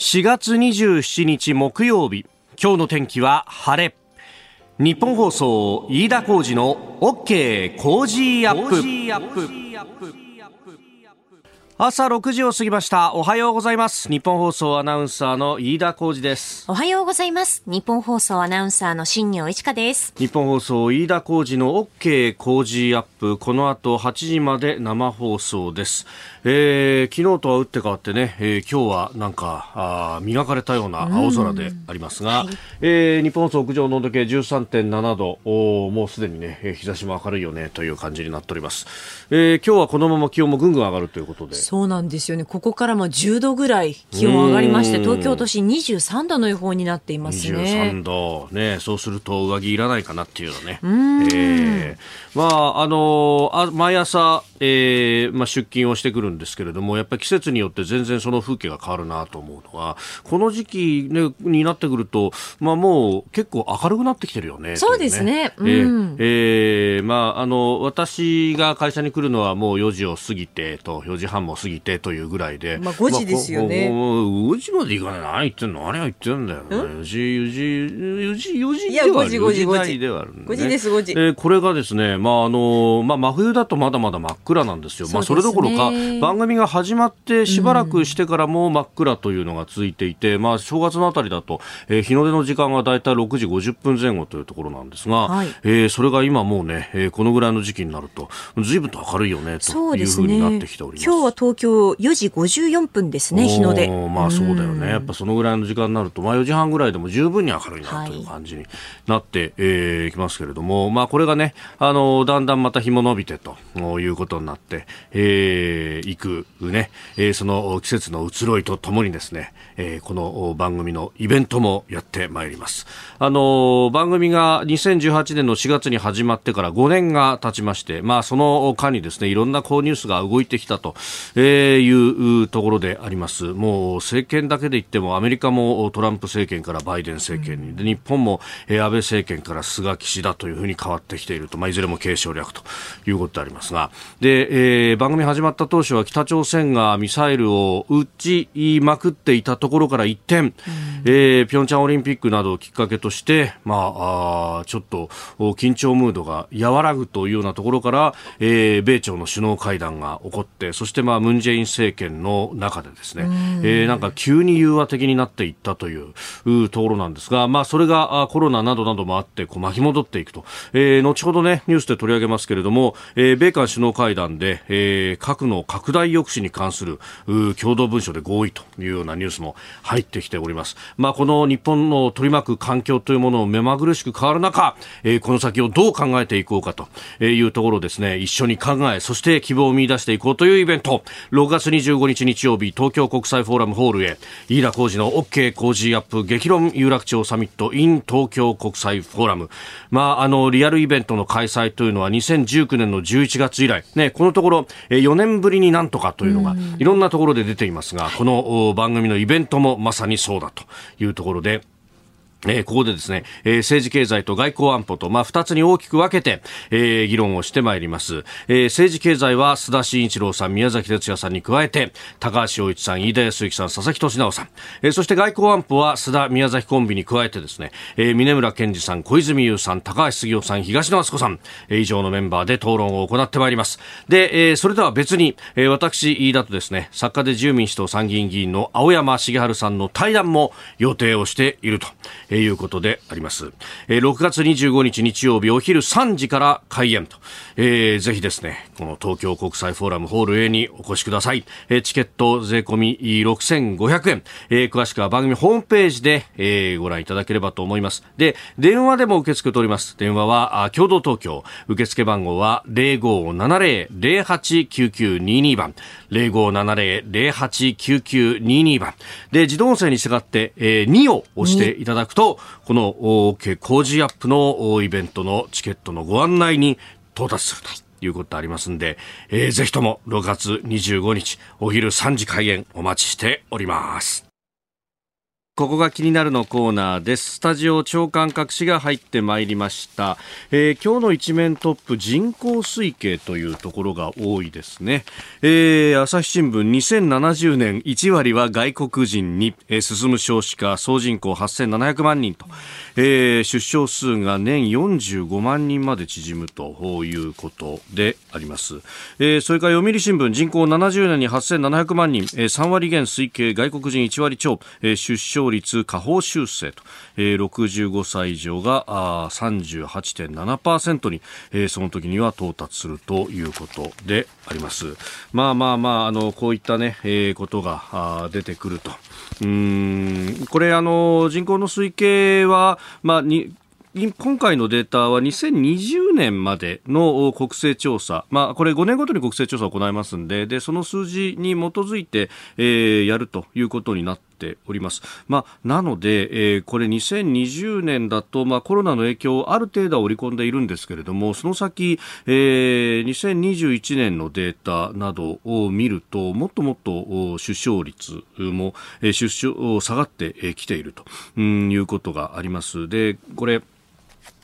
4月27日木曜日。今日の天気は晴れ。日本放送飯田浩二の OK 工事アップ。朝6時を過ぎました。おはようございます。日本放送アナウンサーの飯田浩二です。おはようございます。日本放送アナウンサーの新業一華です。日本放送飯田浩二の OK 工事アップ。この後8時まで生放送です。えー、昨日とは打って変わってね、えー、今日はなんかあ磨かれたような青空でありますが、はい、えー、日本放送屋上の温度計13.7度。おもうすでにね日差しも明るいよね。という感じになっております、えー、今日はこのまま気温もぐんぐん上がるということでそうなんですよね。ここからも10度ぐらい気温上がりまして東京都心23度の予報になっていますね。23度。ねそうすると上着いらないかなっていうのね。えー、まああのあ毎朝、えーまあ、出勤をしてくるんですけれどもやっぱり季節によって全然その風景が変わるなと思うのはこの時期、ね、になってくると、まあ、もう結構明るくなってきてるよね。そうですね。うん、えー、えー、まあ、あの私が会社に来るのはもう4時を過ぎてと4時半も過ぎてというぐらいで、まあ、5時ですよね。まあ、5時まで行かない。何言ってんの何が言ってんだよ、ね。4時、4時、4時、4時ではある。5時、5時ではある、ね。5時です、5時。えー、これがですね、まあ、あの、まあ、真冬だとまだまだ真っ暗なんですよ。まあ、それどころか、番組が始まってしばらくしてからも真っ暗というのが続いていて、まあ、正月のあたりだと、えー、日の出の時間がだいたい6時50分前後というところなんですが、はい、えー、それが今もうね、えー、このぐらいの時期になると、ずいぶんと明るいよね、というふうになってきております。今日は東京4時54分ですね、日の出。まあそうだよね。やっぱそのぐらいの時間になると、まあ4時半ぐらいでも十分に明るいなという感じになって、はい、えー、きますけれども、まあこれがね、あの、だんだんまた日も伸びてということになって、えー、いくね、えー、その季節の移ろいとともにですね、えー、この番組のイベントもやってまいります。あの、番組が2018年の4月に始まってから5年が経ちまして、まあその間にですね、いろんなこうニュースが動いてきたというところであります。もう政権だけで言ってもアメリカもトランプ政権からバイデン政権に、で日本も、えー、安倍政権から菅岸田というふうに変わってきていると、まあいずれも継承略ということでありますが、で、えー、番組始まった当初は北朝鮮がミサイルを撃ちまくっていたところから一転、うん、えー、ピョンチャンオリンピックなどをきっかけとして、まあ、あちょっと緊張ムードが和らぐというようなところから、えー、米朝の首脳会談が起こって、そしてまあムン・ジェイン政権の中でですね、うん、えー、なんか急に融和的になっていったというところなんですが、まあ、それがコロナなどなどもあってこう巻き戻っていくと、えー、後ほどねニュースで取り上げますけれども、えー、米韓首脳会談で、えー、核の拡大抑止に関する共同文書で合意というようなニュースも入ってきております。まあ、この日本の取り巻く環境というものを目まぐるしく変わる中、えー、この先をどう考えていこうかというところですね、一緒に考え、そして希望を見出していこうというイベント、6月25日日曜日、東京国際フォーラムホールへ、飯田浩二の OK 工事アップ激論有楽町サミット in 東京国際フォーラム。まあ、あの、リアルイベントの開催というのは2019年の11月以来、ね、このところ、4年ぶりになんとかというのが、いろんなところで出ていますが、この番組のイベントもまさにそうだというところで、えー、ここでですね、えー、政治経済と外交安保と、まあ、二つに大きく分けて、えー、議論をしてまいります。えー、政治経済は須田慎一郎さん、宮崎哲也さんに加えて、高橋洋一さん、飯田康之さん、佐々木俊直さん、えー、そして外交安保は須田宮崎コンビに加えてですね、えー、峰村健二さん、小泉優さん、高橋杉雄さん、東野敦子さん、えー、以上のメンバーで討論を行ってまいります。で、えー、それでは別に、えー、私、飯田とですね、作家で自由民主党参議院議員の青山茂春さんの対談も予定をしていると。え、いうことであります。えー、6月25日日曜日お昼3時から開演と、えー、ぜひですね、この東京国際フォーラムホール A にお越しください。えー、チケット税込み6500円、えー、詳しくは番組ホームページで、えー、ご覧いただければと思います。で、電話でも受け付けております。電話は、あ共同東京、受付番号は0570-089922番、0570-089922番。で、自動音声に従って、えー、2を押していただくと、この OK 工事アップのイベントのチケットのご案内に到達すると。いうことありますんで、えー、ぜひとも6月25日お昼3時開演お待ちしております。ここが気になるのコーナーです。スタジオ長官各紙が入ってまいりました。えー、今日の一面トップ人口推計というところが多いですね。えー、朝日新聞2070年1割は外国人に、えー、進む少子化総人口8700万人と、えー、出生数が年45万人まで縮むということであります。えー、それから読売新聞人口70年に8700万人、えー、3割減推計外国人1割超、えー、出生率下方修正と、えー、65歳以上が38.7%に、えー、その時には到達するということであります。まあまあまあ、あの、こういったね、えー、ことが出てくると。うんこれあの人口の推計は、まあ、に今回のデータは2020年までの国勢調査、まあ、これ5年ごとに国勢調査を行いますんで、で、その数字に基づいて、えー、やるということになってております。まあ、なので、えー、これ2020年だと、まあ、コロナの影響をある程度は織り込んでいるんですけれども、その先、えー、2021年のデータなどを見ると、もっともっと出生率も、え出生、下がってきているということがあります。で、これ、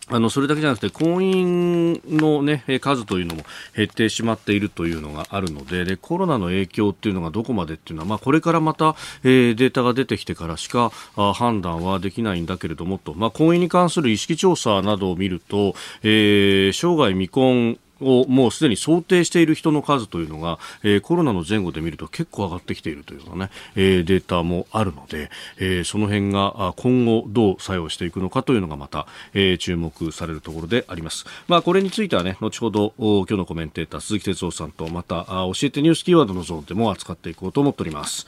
あのそれだけじゃなくて婚姻の、ね、数というのも減ってしまっているというのがあるのででコロナの影響っていうのがどこまでっていうのは、まあ、これからまた、えー、データが出てきてからしか判断はできないんだけれどもと、まあ、婚姻に関する意識調査などを見ると、えー、生涯未婚をもうすでに想定している人の数というのが、えー、コロナの前後で見ると結構上がってきているというようなね、えー、データもあるので、えー、その辺が今後どう作用していくのかというのがまた、えー、注目されるところであります。まあ、これについてはね、後ほど今日のコメンテーター鈴木哲夫さんとまた教えてニュースキーワードのゾーンでも扱っていこうと思っております。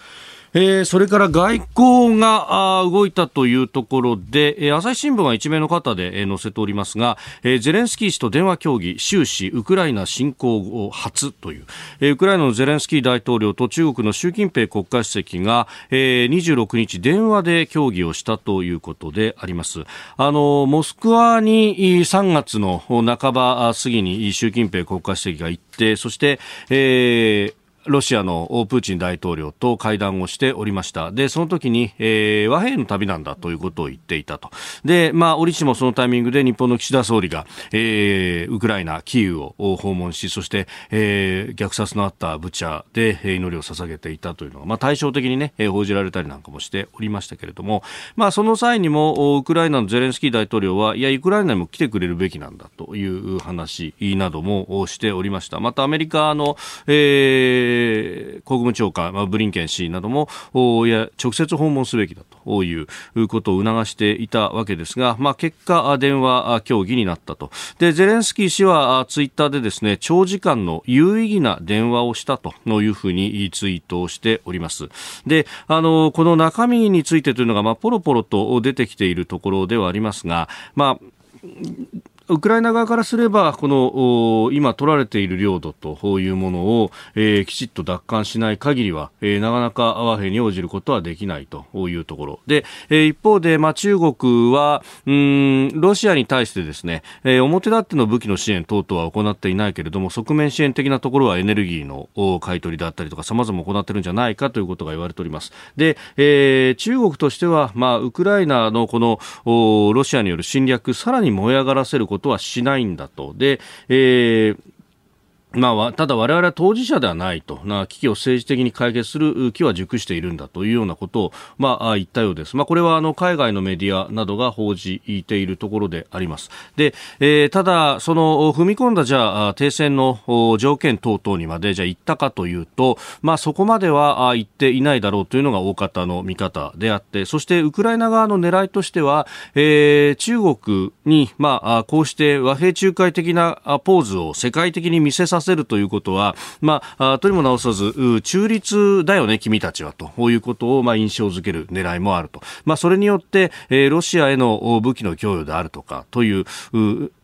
えー、それから外交が動いたというところで、えー、朝日新聞は一面の方で、えー、載せておりますが、えー、ゼレンスキー氏と電話協議終始ウクライナ侵攻後初という、えー、ウクライナのゼレンスキー大統領と中国の習近平国家主席が、えー、26日電話で協議をしたということであります。あのモスクワに3月の半ば過ぎに習近平国家主席が行ってそして、えー、ロシアのプーチン大統領と会談をしておりました。で、その時に、えー、和平の旅なんだということを言っていたと。で、まあ、折しもそのタイミングで日本の岸田総理が、えー、ウクライナ、キーウを訪問し、そして、えー、虐殺のあったブチャで祈りを捧げていたというのが、まあ、対照的にね、報じられたりなんかもしておりましたけれども、まあ、その際にも、ウクライナのゼレンスキー大統領は、いや、ウクライナにも来てくれるべきなんだという話などもしておりました。また、アメリカの、えーえー、国務長官、まあ、ブリンケン氏などもいや直接訪問すべきだということを促していたわけですが、まあ、結果、電話協議になったと。でゼレンスキー氏はツイッターでですね長時間の有意義な電話をしたというふうにツイートをしております。であのこの中身についてというのが、まあ、ポロポロと出てきているところではありますが、まあウクライナ側からすれば、この今取られている領土というものを、えー、きちっと奪還しない限りは、えー、なかなか和平に応じることはできないというところ。で、えー、一方で、まあ、中国はうんロシアに対してですね、えー、表立っての武器の支援等々は行っていないけれども側面支援的なところはエネルギーの買い取りだったりとか様々行っているんじゃないかということが言われております。で、えー、中国としては、まあ、ウクライナのこのロシアによる侵略さらに燃え上がらせることことはしないんだと。で、えーまあ、ただ我々は当事者ではないと、な危機を政治的に解決する気は熟しているんだというようなことを、まあ、言ったようです。まあ、これはあの海外のメディアなどが報じているところであります。で、えー、ただ、その踏み込んだじゃあ停戦の条件等々にまでじゃあ行ったかというと、まあ、そこまでは言っていないだろうというのが大方の見方であって、そしてウクライナ側の狙いとしては、えー、中国に、まあ、こうして和平仲介的なポーズを世界的に見せさせせるということは、まあ、とにも直さず、中立だよね、君たちは、ということを、まあ、印象づける狙いもあると。まあ、それによって、えー、ロシアへの武器の供与であるとか、という、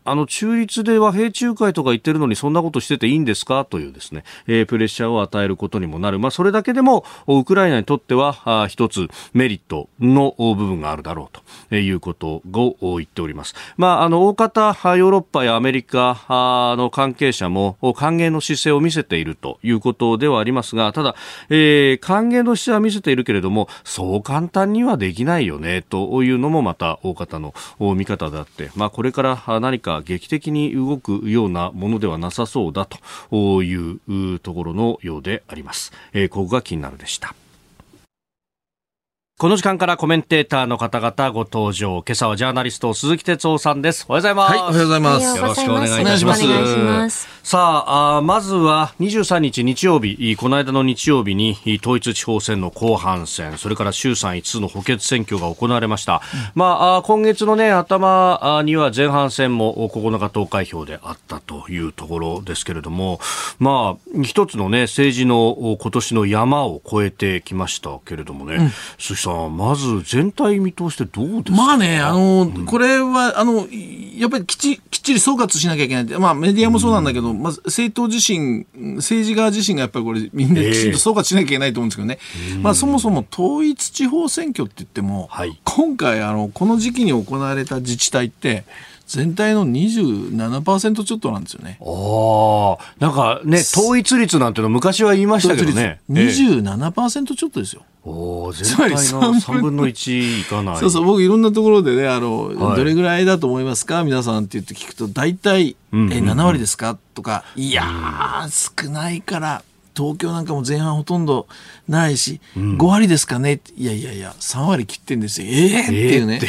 あの中立で和平仲介とか言ってるのにそんなことしてていいんですか？というですね、えー、プレッシャーを与えることにもなる。まあ、それだけでもウクライナにとっては一つメリットの部分があるだろう。ということを言っております。まあ、あの大方ヨーロッパやアメリカの関係者も歓迎の姿勢を見せている。ということではありますが、ただ、えー、歓迎の姿勢は見せているけれども、そう簡単にはできないよね。というのもまた大方の見方であって、まあ、これから何かが劇的に動くようなものではなさそうだというところのようであります。えー、ここが気になるでした。この時間からコメンテーターの方々ご登場。今朝はジャーナリスト鈴木哲夫さんです。おはようございます。はい、おはようございます。よろしくお願いいたします。ますさああ、まずは23日日曜日、この間の日曜日に統一地方選の後半戦、それから衆参5つの補欠選挙が行われました。うん、まあ、今月のね、頭には前半戦も9日投開票であったというところですけれども、まあ、一つのね、政治の今年の山を越えてきましたけれどもね、うんさん、まず全体見通してどうですか？まあね、あの、うん、これは、あの、やっぱりきちきっちり総括しなきゃいけない。まあメディアもそうなんだけど、うん、まず政党自身、政治家自身がやっぱりこれみんなきちんと総括しなきゃいけないと思うんですけどね。えー、まあそもそも統一地方選挙って言っても、はい、今回あの、この時期に行われた自治体って、全体の27%ちょっとなんですよね。ああ、なんかね、統一率なんての昔は言いましたけどね。27%ちょっとですよ。お全体の3分の1いかない。そうそう、僕いろんなところでね、あの、はい、どれぐらいだと思いますか？皆さんって言って聞くと、大体、うんうんうん、え、7割ですか？とか、いやー、少ないから、東京なんかも前半ほとんどないし、うん、5割ですかね？いやいやいや、3割切ってんですよ。ええー、っていうね。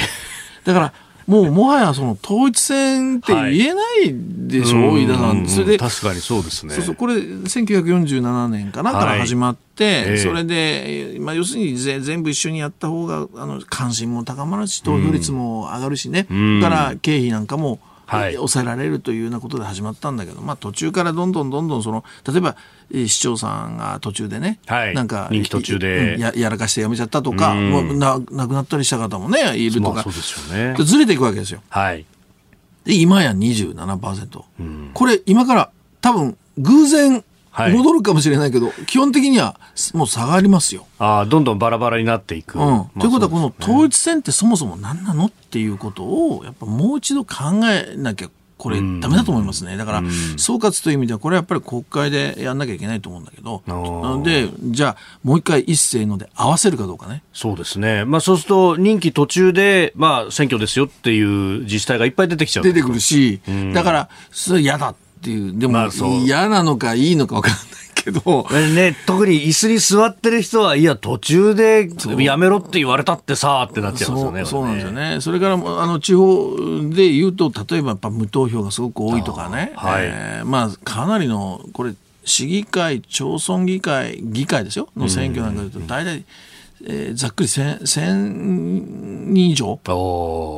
だから、もうもはやその統一戦って言えないでしょ、はい、飯田さん。それで、確かにそうですね。そうそう、これ1947年かな、から始まって、それで、まあ要するに全部一緒にやった方が、あの、関心も高まるし、投票率も上がるしね。だから経費なんかも、はい、抑えられるというようなことで始まったんだけど、まあ、途中からどんどんどんどんその例えば市長さんが途中でね、はい、なんか人気途中で。ややらかして辞めちゃったとか、もうな亡くなったりした方もねいるとか、そうですよね、ずれていくわけですよ。はい、で今や27%、うん、これ今から多分偶然戻るかもしれないけど、はい、基本的にはもう下がりますよ。ああ、どんどんバラバラになっていく。うん。まあ、ということは、この統一選ってそもそも何なのっていうことを、やっぱもう一度考えなきゃこれ、ダメだと思いますね。だから、総括という意味では、これはやっぱり国会でやんなきゃいけないと思うんだけど、で、じゃあ、もう一回一斉ので合わせるかどうかね。そうですね。まあ、そうすると、任期途中で、まあ、選挙ですよっていう自治体がいっぱい出てきちゃう。出てくるし、だから、それ嫌だっていう、でも、嫌なのかいいのか分かんない。けど。ね、特に椅子に座ってる人は、いや、途中でやめろって言われたってさ、ってなっちゃいますよね。そうなんですよね。それから、あの、地方で言うと、例えばやっぱ無投票がすごく多いとかね。はい、えー、まあ、かなりの、これ、市議会、町村議会、議会ですよ、の選挙なんかで言うと、大体、えー、ざっくり 1000, 1000人以上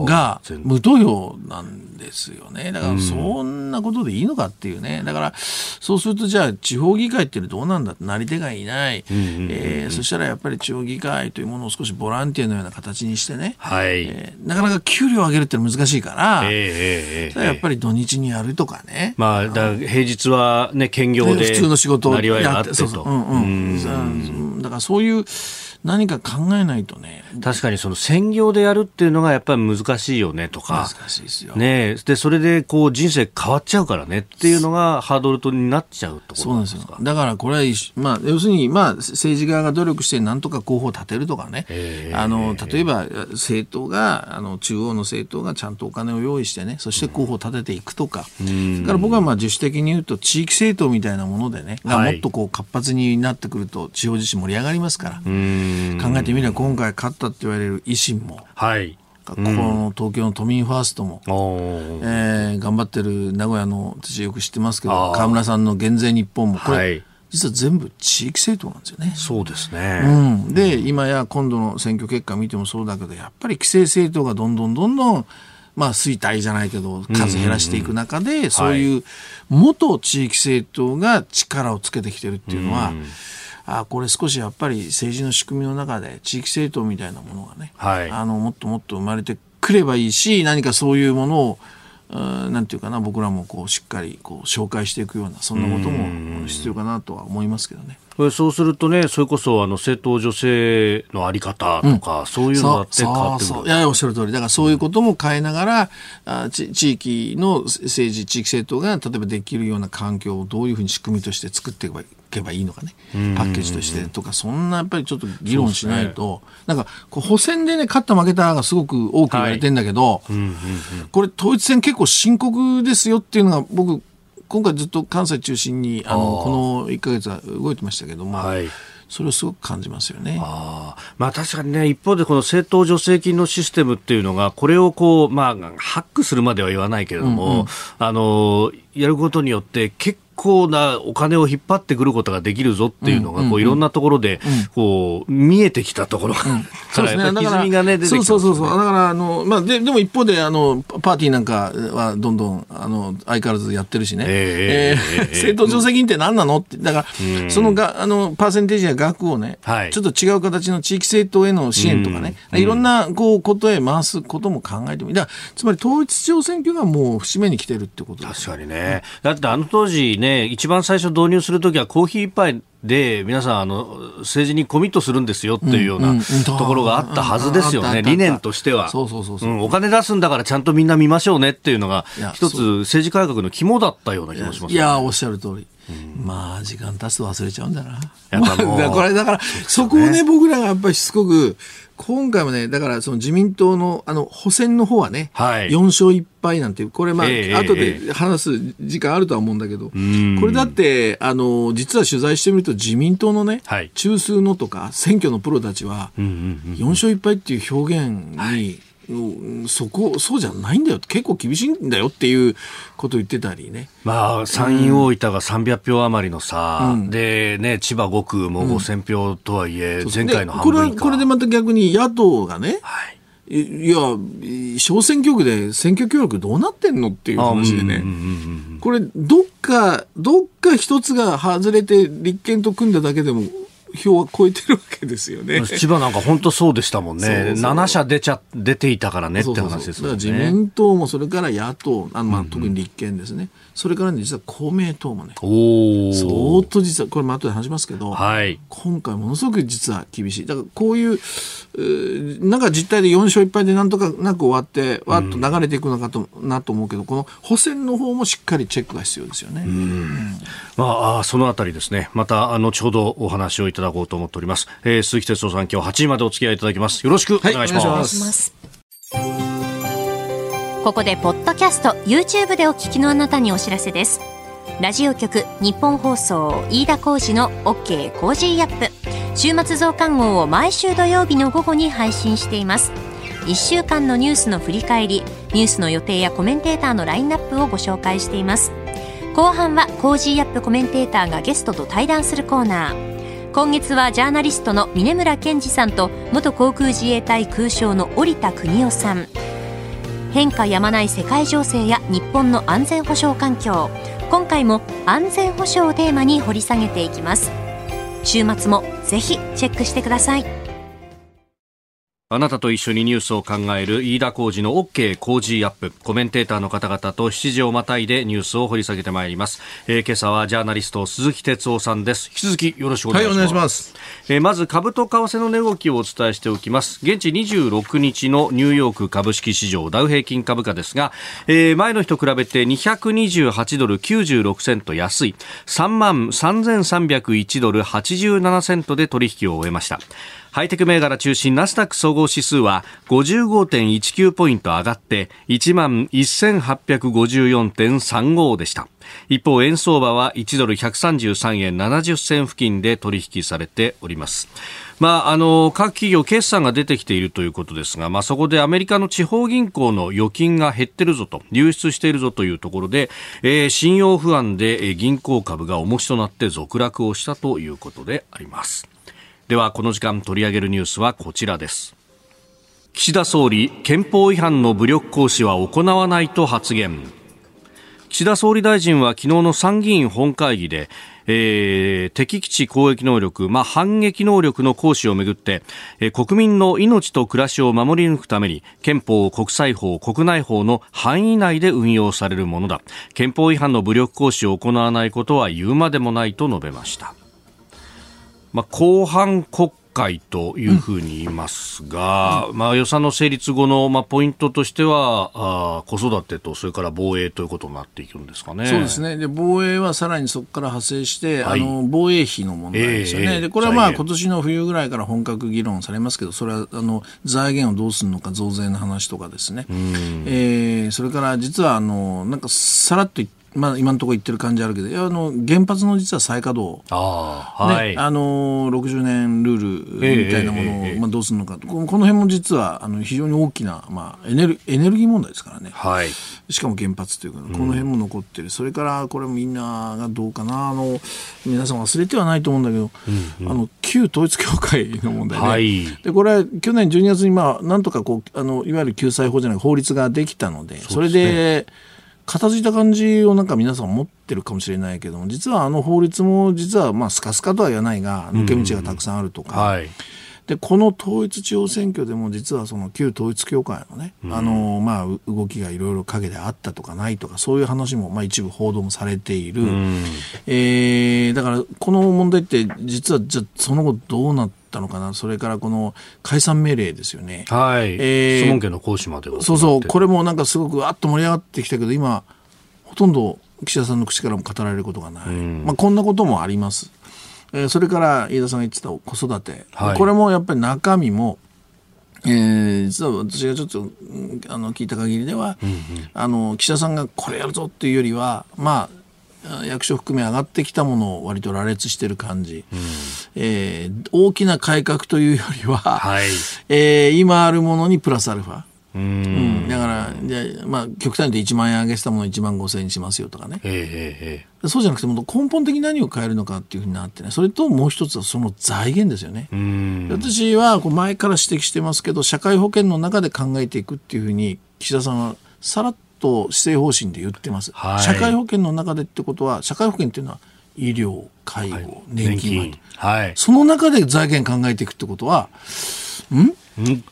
が無投票なんですよね。だからそんなことでいいのかっていうね。だからそうするとじゃあ地方議会ってどうなんだなり手がいない、えそしたらやっぱり地方議会というものを少しボランティアのような形にしてね、はい。えー、なかなか給料を上げるって難しいから、えー、やっぱり土日にやるとかね。まあ、だ平日はね、兼業で普通の仕事をやってそうそう、うんうん、だからそういう何か考えないとね。確かにその専業でやるっていうのがやっぱり難しいよねとか。難しいですよ。ねで、それでこう人生変わっちゃうからねっていうのがハードルとになっちゃうところなんですか。だからこれは、まあ、要するに、まあ、政治家が努力してなんとか候補を立てるとかね。あの、例えば政党が、あの、中央の政党がちゃんとお金を用意してね、そして候補を立てていくとか。うん、だから僕はまあ自主的に言うと地域政党みたいなものでね、がもっとこう活発になってくると地方自治盛り上がりますから。うん考えてみれば今回勝ったって言われる維新も、はい、ここの東京の都民ファーストも、うん、えー、頑張ってる名古屋の私よく知ってますけど河村さんの減税日本も。これ、はい、実は全部地域政党なんですよね。そうですね。うん、で、今や今度の選挙結果見てもそうだけどやっぱり規制政党がどんどんどんどんまあ、衰退じゃないけど数減らしていく中で、そういう元地域政党が力をつけてきてるっていうのは、うんあこれ少しやっぱり政治の仕組みの中で地域政党みたいなものがね、はい、あのもっともっと生まれてくればいいし何かそういうものをなんていうかな僕らもこうしっかりこう紹介していくようなそんなことも必要かなとは思いますけどね。そうするとね、それこそあの政党女性のあり方とか、うん、そういうのだって変わってくる。いやおっしゃる通り。だからそういうことも変えながら、あ地域の政治、地域政党が例えばできるような環境をどういうふうに仕組みとして作っていけばけばいいのかね、パッケージとしてとか、そんなやっぱりちょっと議論しないと、ね、なんかこう補選でね、勝った負けたがすごく多く言われてんだけど、はい。これ、統一戦結構深刻ですよっていうのが、僕、今回ずっと関西中心にあのこの1か月は動いてましたけども。はいそれをすごく感じますよね。あまあ確かにね、一方でこの政党助成金のシステムっていうのが、これをこう、まあ、ハックするまでは言わないけれども、うんうん、あの、やることによって結構なお金を引っ張ってくることができるぞっていうのが、こういろんなところで、こう、見えてきたところから、そうですね。歪みがね、出てきた、そうそうそう。だから、あの、まあ、で、でも一方で、あの、パーティーなんかはどんどん、あの、相変わらずやってるしね。えー、えー、政党助成金って何なのって、だから、そのが、あの、パーセンテージや額をね、はい、ちょっと違う形の地域政党への支援とかね、いろんな、こう、ことへ回すことも考えてもいい。だつまり統一地方選挙がもう節目に来てるってこと確かにね。だってあの当時ね、一番最初導入するときはコーヒー一杯で皆さんあの政治にコミットするんですよっていうようなところがあったはずですよね、理念としては。お金出すんだからちゃんとみんな見ましょうねっていうのが一つ政治改革の肝だったような気もします、ね、いやおっしゃる通り。まあ時間経つと忘れちゃうんだな。やっぱもうこ れだからそこをね僕らがやっぱりしつこく今回もね、だからその自民党のあの補選の方はね、はい、4勝1敗なんていう、これ、まあ、えー、後で話す時間あるとは思うんだけど、これだって、あの実は取材してみると、自民党のね、はい、中枢のとか、選挙のプロたちは、4勝1敗っていう表現に、はいそこそうじゃないんだよ。結構厳しいんだよっていうことを言ってたりね。まあ、参院大分が300票余りの差、うん、で、ね、千葉5区も5000票とはいえ、前回の半分これこれでまた逆に野党がね、はい、いや、小選挙区で選挙協力どうなってんのっていう話でね、これ、どっか、どっか一つが外れて立憲と組んだだけでも、票は超えてるわけですよね。千葉なんか本当そうでしたもんね。そうそう7社出ちゃ、出ていたからねって話ですもんね。自民党もそれから野党、あまあ、特に立憲ですね。うんうんそれからね、実は公明党もね、相当実は、これも後で話しますけど、はい、今回ものすごく実は厳しい。だからこういう、なんか実態で4勝1敗でなんとかなく終わって、わっと流れていくのかと、なと思うけど、この補選の方もしっかりチェックが必要ですよね。うん、まあ、そのあたりですね、また後ほどお話をいただこうと思っております。えー、鈴木哲夫さん、今日8時までお付き合いいただきます。よろしくお願いします。はい、お願いしますここでポッドキャスト YouTube でお聞きのあなたにお知らせです。ラジオ局日本放送飯田浩司の OK Cozy up。週末増刊号を毎週土曜日の午後に配信しています。1週間のニュースの振り返りニュースの予定やコメンテーターのラインナップをご紹介しています。後半はコージーアップコメンテーターがゲストと対談するコーナー。今月はジャーナリストの峯村健司さんと元航空自衛隊空将の織田邦男さん。変化やまない世界情勢や日本の安全保障環境。今回も安全保障をテーマに掘り下げていきます。週末もぜひチェックしてください。あなたと一緒にニュースを考える飯田浩二の OK 工事アップ。コメンテーターの方々と7時をまたいでニュースを掘り下げてまいります。えー、今朝はジャーナリスト鈴木哲夫さんです。引き続きよろしくお願いします。はい、ます。えー、まず株と為替の値動きをお伝えしておきます。現地26日のニューヨーク株式市場ダウ平均株価ですが、えー、前の日と比べて228ドル96セント安い3万3301ドル87セントで取引を終えました。ハイテク銘柄中心ナスダック総合指数は55.19ポイント上がって1万1854.35でした。一方、円相場は1ドル133円70銭付近で取引されております。まあ、あの各企業決算が出てきているということですが、まあ、そこでアメリカの地方銀行の預金が減ってるぞと流出しているぞというところで、えー、信用不安で銀行株が重しとなって続落をしたということであります。ではこの時間取り上げるニュースはこちらです。岸田総理憲法違反の武力行使は行わないと発言。岸田総理大臣は昨日の参議院本会議でえー、敵基地攻撃能力、まあ、反撃能力の行使をめぐって、えー、国民の命と暮らしを守り抜くために憲法、国際法、国内法の範囲内で運用されるものだ。憲法違反の武力行使を行わないことは言うまでもないと述べました。まあ、後半国会というふうに言いますが、うん、まあ、予算の成立後の、まあ、ポイントとしてはあ子育てとそれから防衛ということになっていくんですかね。そうですね。で防衛はさらにそこから派生して、はい、あの防衛費の問題ですよね、えー、でこれはまあ今年の冬ぐらいから本格議論されますけどそれはあの財源をどうするのか増税の話とかですね、えー、それから実はあのなんかさらっと言ってまあ、今のところ言ってる感じあるけどあの原発の実は再稼働。あ、はい、ね、あの60年ルールみたいなものを、えー、まあ、どうするのかこの辺も実はあの非常に大きな、まあ、エネルエネルギー問題ですからね、はい、しかも原発というかこの辺も残ってる、うん、それからこれみんながどうかな。あの皆さん忘れてはないと思うんだけど、うんうん、あの旧統一教会の問題ね、はい、でこれは去年12月に、まあ、なんとかこうあのいわゆる救済法じゃない法律ができたのでそれで。片付いた感じをなんか皆さん持ってるかもしれないけども実はあの法律も実はまあスカスカとは言わないが抜け道がたくさんあるとか、はい、でこの統一地方選挙でも実はその旧統一教会のね、あのまあ動きがいろいろ陰であったとかないとかそういう話もまあ一部報道もされている、えー、だからこの問題って実はじゃその後どうなってったのかな、それからこの解散命令ですよね。はい。えー、質問権の行使までそうそう、これもなんかすごくあっと盛り上がってきたけど、今、ほとんど岸田さんの口からも語られることがない。まあ、こんなこともあります。えー、それから飯田さんが言ってた子育て、はい、これもやっぱり中身も、えー、実は私がちょっとあの聞いた限りでは、うんうん、あの岸田さんがこれやるぞっていうよりは、まあ、役所含め上がってきたものを割と羅列している感じ、うん、えー、大きな改革というよりは、はい、えー、今あるものにプラスアルファ。うん、だからじゃまあ、極端に言って1万円上げしたものを1万5千円にしますよとかね、えー、そうじゃなくても根本的に何を変えるのかっていうふうになってねそれともう一つはその財源ですよね。私はこう前から指摘してますけど社会保険の中で考えていくっていうふうに岸田さんはさらっと施政方針で言ってます、はい、社会保険の中でってことは社会保険っていうのは医療介護、はい、年金。はい、その中で財源考えていくってことはん？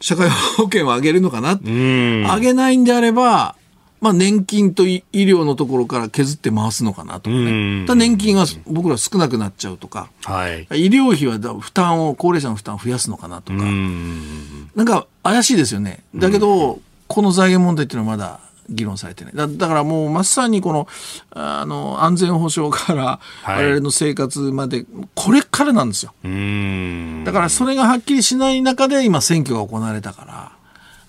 社会保険を上げるのかな？上げないんであればまあ、年金と医療のところから削って回すのかなとかね。だ年金は僕ら少なくなっちゃうとか、はい、医療費は負担を、高齢者の負担を増やすのかなとか、ん。なんか怪しいですよね。だけど、この財源問題っていうのはまだ議論されてない。だだからもうまさにこの、あの、安全保障から我々の生活まで、これからなんですよ。だからそれがはっきりしない中で今選挙が行われたから、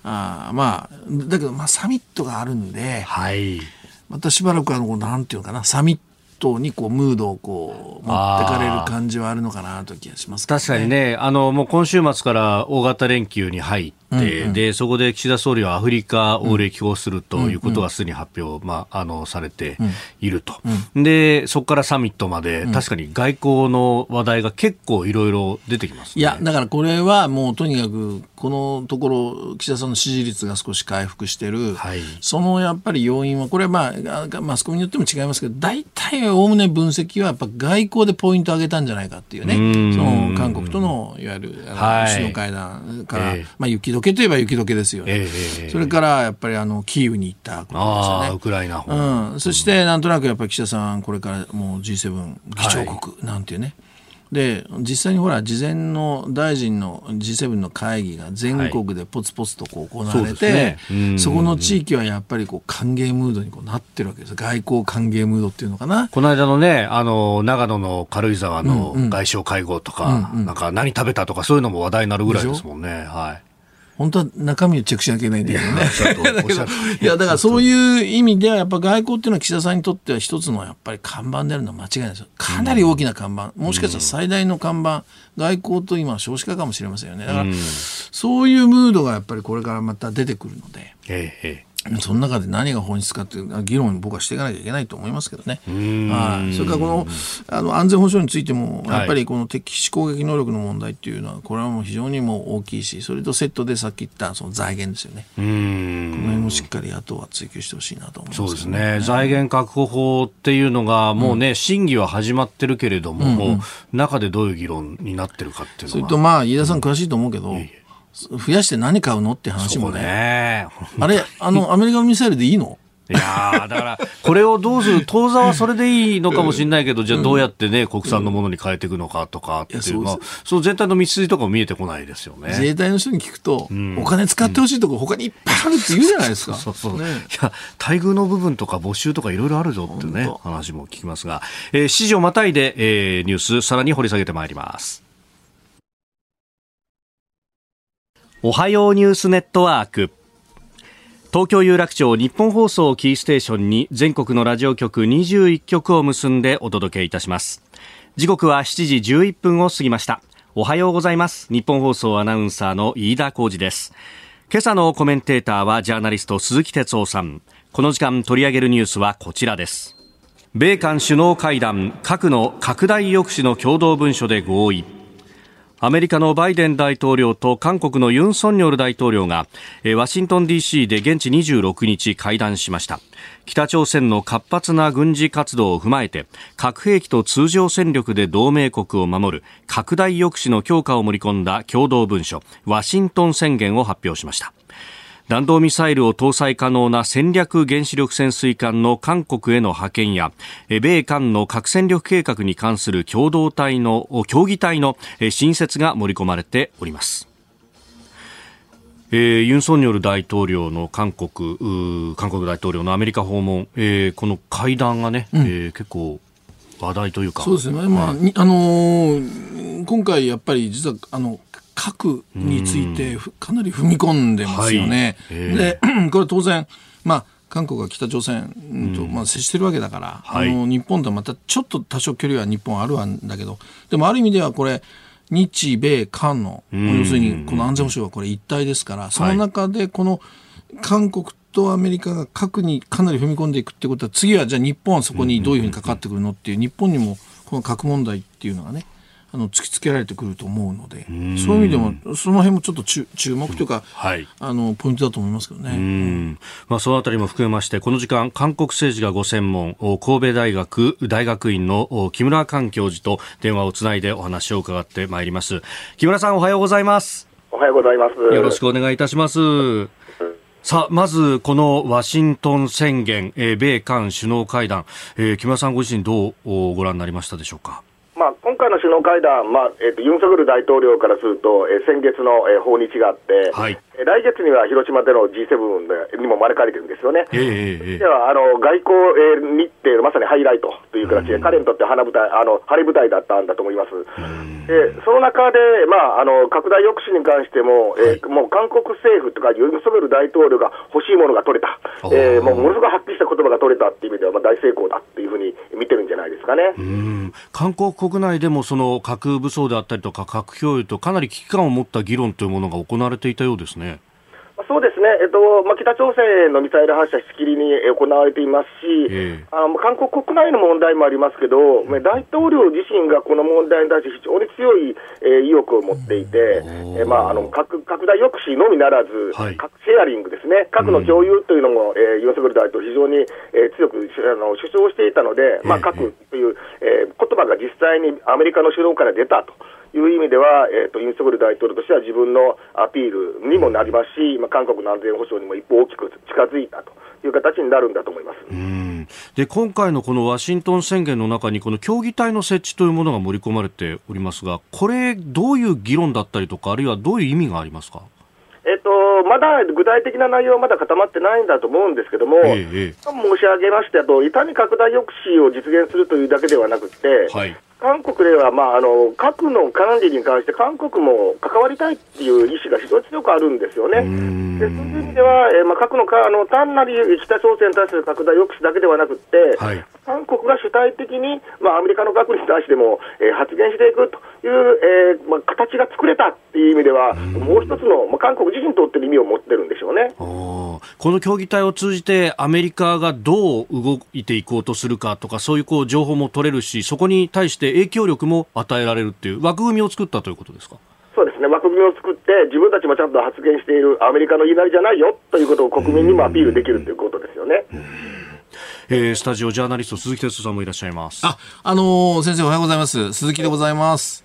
あまあ、だけどまあサミットがあるんで、はい。またしばらくあの、なんていうかな、サミットにこうムードをこう持ってかれる感じはあるのかなという気がします、ね、確かにね、あのもう今週末から大型連休に入って、うんうん、でそこで岸田総理はアフリカを歴訪するということがすでに発表、まあ、あのされていると、うん、でそこからサミットまで、確かに外交の話題が結構いろいろ出てきます、ね、いやだからこれはもうとにかくこのところ岸田さんの支持率が少し回復してる、はい、そのやっぱり要因はこれはまあマスコミによっても違いますけど大体おおむね分析はやっぱ外交でポイントを上げたんじゃないかっていうね。その韓国とのいわゆる首脳会談から、えー、まあ雪解けといえば雪解けですよね、えー、それからやっぱりあのキーウに行ったことですよね。ウクライナうん、そしてなんとなくやっぱり岸田さんこれからもう G7 議長国なんていうね、はいで実際にほら事前の大臣の G7 の会議が全国でぽつぽつとこう行われて、はいそね、そこの地域はやっぱりこう歓迎ムードにこうなってるわけです。外交歓迎ムードっていうのかな。この間のねあの長野の軽井沢の外相会合とか、うんうん、なんか何食べたとかそういうのも話題になるぐらいですもんね。はい本当は中身をチェックしなきゃいけないんだけどね。いや、だからそういう意味では、やっぱ外交っていうのは岸田さんにとっては一つのやっぱり看板であるのは間違いないですよ。かなり大きな看板。もしかしたら最大の看板。外交と今少子化かもしれませんよね。だから、そういうムードがやっぱりこれからまた出てくるので。ええその中で何が本質かっていう議論を僕はしていかなきゃいけないと思いますけどね。はい、それからこのあの安全保障についても、やっぱりこの敵視攻撃能力の問題っていうのは、これはもう非常にもう大きいし、それとセットでさっき言ったその財源ですよね。この辺もしっかり野党は追及してほしいなと思います、ね、そうですね。財源確保法っていうのが、もうね、うん、審議は始まってるけれども、うんうん、中でどういう議論になってるかっていうのは。それとまあ、飯田さん詳しいと思うけど、うん増やして何買うのって話もね。ね。あれ、あの、アメリカのミサイルでいいの？いやだから、これをどうする、当座はそれでいいのかもしれないけど、じゃあどうやってね、国産のものに変えていくのかとかっていうのは、その全体の道筋とかも見えてこないですよね。自衛隊の人に聞くと、お金使ってほしいとこ他にいっぱいあるって言うじゃないですか。そうそういや、待遇の部分とか募集とかいろいろあるぞってね、話も聞きますが、えー、市場またいで、えー、ニュース、さらに掘り下げてまいります。おはようニュースネットワーク。東京有楽町日本放送キーステーションに全国のラジオ局21局を結んでお届けいたします。時刻は7時11分を過ぎました。おはようございます。日本放送アナウンサーの飯田浩二です。今朝のコメンテーターはジャーナリスト鈴木哲夫さん。この時間取り上げるニュースはこちらです。米韓首脳会談核の拡大抑止の共同文書で合意。アメリカのバイデン大統領と韓国のユン・ソンニョル大統領がワシントン DC で現地26日会談しました。北朝鮮の活発な軍事活動を踏まえて核兵器と通常戦力で同盟国を守る拡大抑止の強化を盛り込んだ共同文書ワシントン宣言を発表しました。弾道ミサイルを搭載可能な戦略原子力潜水艦の韓国への派遣や米韓の核戦力計画に関する共同体の協議体の新設が盛り込まれております。えー、ユン・ソンニョル大統領の韓国韓国大統領のアメリカ訪問、えー、この会談がね、うん、えー、結構話題というか。そうですね、まあ、あのー、今回やっぱり実はあの核についてかなり踏み込んでますよね。はい、で これ当然、まあ韓国が北朝鮮と、まあ、接してるわけだから、あの日本とはまたちょっと多少距離は日本あるわんだけどでもある意味ではこれ日米韓の要するにこの安全保障はこれ一体ですからその中でこの韓国とアメリカが核にかなり踏み込んでいくってことは次はじゃあ日本はそこにどういうふうに関わってくるのっていう日本にもこの核問題っていうのがねあの突きつけられてくると思うのでそういう意味でもその辺もちょっと注目というか、はい、あのポイントだと思いますけどね、うん。まあ、そのあたりも含めましてこの時間韓国政治がご専門神戸大学大学院の木村寛教授と電話をつないでお話を伺ってまいります。木村さんおはようございます。おはようございます。よろしくお願いいたします。さあ、まず、このワシントン宣言、えー、米韓首脳会談、えー、木村さんご自身どうご覧になりましたでしょうか？今回の首脳会談、まあえーと、ユン・ソグル大統領からすると、えー、先月の、えー、訪日があって、はい、来月には広島での G7 でにも招かれてるんですよね。えー、ではあの外交、えー、日程のまさにハイライトという形で、彼にとって花舞台あの晴れ舞台だったんだと思います。でその中で、まあ、あの拡大抑止に関しても、えー、はい、もう韓国政府とかユン・ソグル大統領が欲しいものが取れた、えー、もうものすごくはっきりした言葉が取れたっていう意味では、まあ、大成功だっていうふうに見てるんじゃないですかね。韓国国内でもその核武装であったりとか核共有とかなり危機感を持った議論というものが行われていたようですね。そうですね、えっとまあ、北朝鮮のミサイル発射しきりに行われていますし、えー、あの韓国国内の問題もありますけど、うん、大統領自身がこの問題に対して非常に強い、えー、意欲を持っていて、えーまあ、あの核拡大抑止のみならず、はい、核シェアリングですね、核の共有というのも、うん、えー、ユン・ソクル大統領、非常に、えー、強くあの主張していたので、まあ、核という、えー、言葉が実際にアメリカの首脳から出たと。いう意味では、えーと、ユン・ソグル大統領としては自分のアピールにもなりますし、まあ、韓国の安全保障にも一歩大きく近づいたという形になるんだと思います。で今回のこのワシントン宣言の中に、この協議体の設置というものが盛り込まれておりますが、これ、どういう議論だったりとか、あるいはどういう意味がありますか？えっと、まだ具体的な内容はまだ固まってないんだと思うんですけども、ええ、申し上げましてと、いかに拡大抑止を実現するというだけではなくて、はい、韓国では、まあ、あの核の管理に関して、韓国も関わりたいっていう意思が非常に強くあるんですよね。でそういう意味では、えーまあ、核のかあの単なる北朝鮮に対する拡大抑止だけではなくて、はい、韓国が主体的に、まあ、アメリカの核に対しても、えー、発言していくという、えーまあ、形が作れたっていう意味では、もう一つの、まあ、韓国自身にとっての意味を持ってるんでしょうね。この協議体を通じて、アメリカがどう動いていこうとするかとか、そういうこう情報も取れるし、そこに対して影響力も与えられるっていう枠組みを作ったということですか？そうですね、枠組みを作って、自分たちもちゃんと発言しているアメリカの言いなりじゃないよということを国民にもアピールできるということですよね。えー、スタジオジャーナリスト鈴木哲さんもいらっしゃいます。あ、あのー、先生おはようございます。鈴木でございます。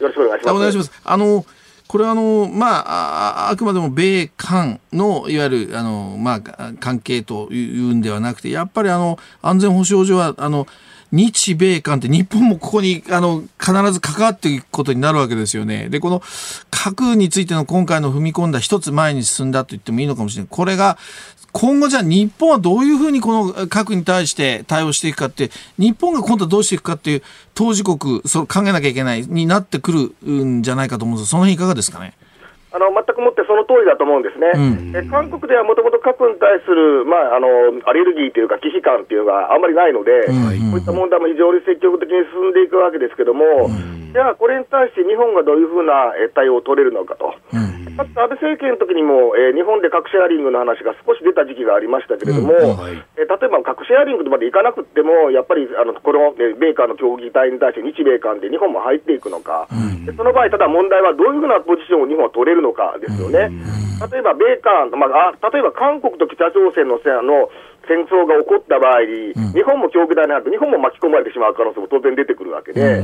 よろしくお願いします。お願いします。あのこれはあの、まあ、あくまでも米韓のいわゆるあの、まあ、関係というんではなくてやっぱりあの安全保障上はあの日米韓って日本もここにあの必ず関わっていくことになるわけですよね。で、この核についての今回の踏み込んだ一つ前に進んだと言ってもいいのかもしれない。これが今後じゃあ日本はどういうふうにこの核に対して対応していくかって、日本が今度はどうしていくかっていう、当事国、そ考えなきゃいけないになってくるんじゃないかと思うんですその辺いかがですかね？あの全くもってその通りだと思うんですね、うん、え韓国ではもともと核に対する、まあ、あのアレルギーというか、危機感というのがあんまりないので、うん、こういった問題も非常に積極的に進んでいくわけですけれども、うん、じゃあ、これに対して日本がどういうふうな対応を取れるのかと、かつ安倍政権の時にも、えー、日本で核シェアリングの話が少し出た時期がありましたけれども、はい、えー、例えば核シェアリングまでいかなくても、やっぱりあのこの、え米韓の協議体に対して日米韓で日本も入っていくのか、その場合、ただ問題はどういうふうなポジションを日本は取れるのかですよね。例えば米韓、まあ、例えば韓国と北朝鮮のの戦争が起こった場合に、うん、日本も協議体になると、日本も巻き込まれてしまう可能性も当然出てくるわけで、